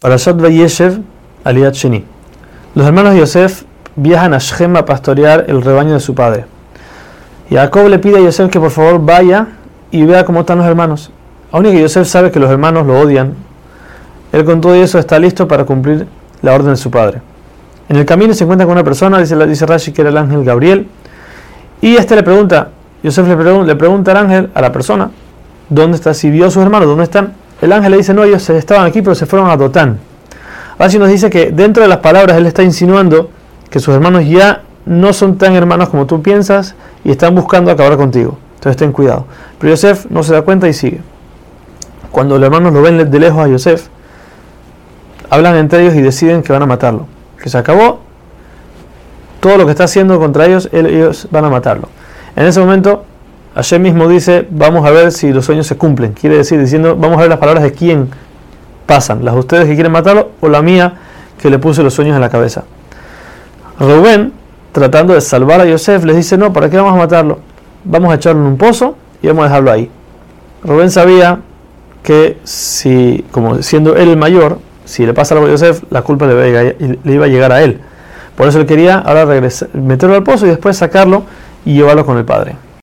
Parashat Vayeshev, Aliyat Sheni. Los hermanos de Yosef viajan a Shem a pastorear el rebaño de su padre. Jacob le pide a Yosef que por favor vaya y vea cómo están los hermanos. Aún que Yosef sabe que los hermanos lo odian, él con todo eso está listo para cumplir la orden de su padre. En el camino se encuentra con una persona, dice, dice Rashi que era el ángel Gabriel, y este le pregunta, Yosef le, le pregunta al ángel, a la persona, ¿dónde está? Si vio a sus hermanos, ¿dónde están? El ángel le dice, no, ellos estaban aquí, pero se fueron a Dotán. Rashi nos dice que dentro de las palabras él está insinuando que sus hermanos ya no son tan hermanos como tú piensas y están buscando acabar contigo. Entonces ten cuidado. Pero Yosef no se da cuenta y sigue. Cuando los hermanos lo ven de lejos a Yosef, hablan entre ellos y deciden que van a matarlo. Que se acabó todo lo que está haciendo contra ellos, ellos van a matarlo. En ese momento Hashem mismo dice, vamos a ver si los sueños se cumplen. Quiere decir, diciendo, vamos a ver las palabras de quién pasan, las de ustedes que quieren matarlo o la mía que le puse los sueños en la cabeza. Rubén, tratando de salvar a Yosef, les dice, no, ¿para qué vamos a matarlo? Vamos a echarlo en un pozo y vamos a dejarlo ahí. Rubén sabía que si, como siendo él el mayor, si le pasa algo a Yosef, la culpa le iba a llegar a él. Por eso él quería ahora meterlo al pozo y después sacarlo y llevarlo con el padre.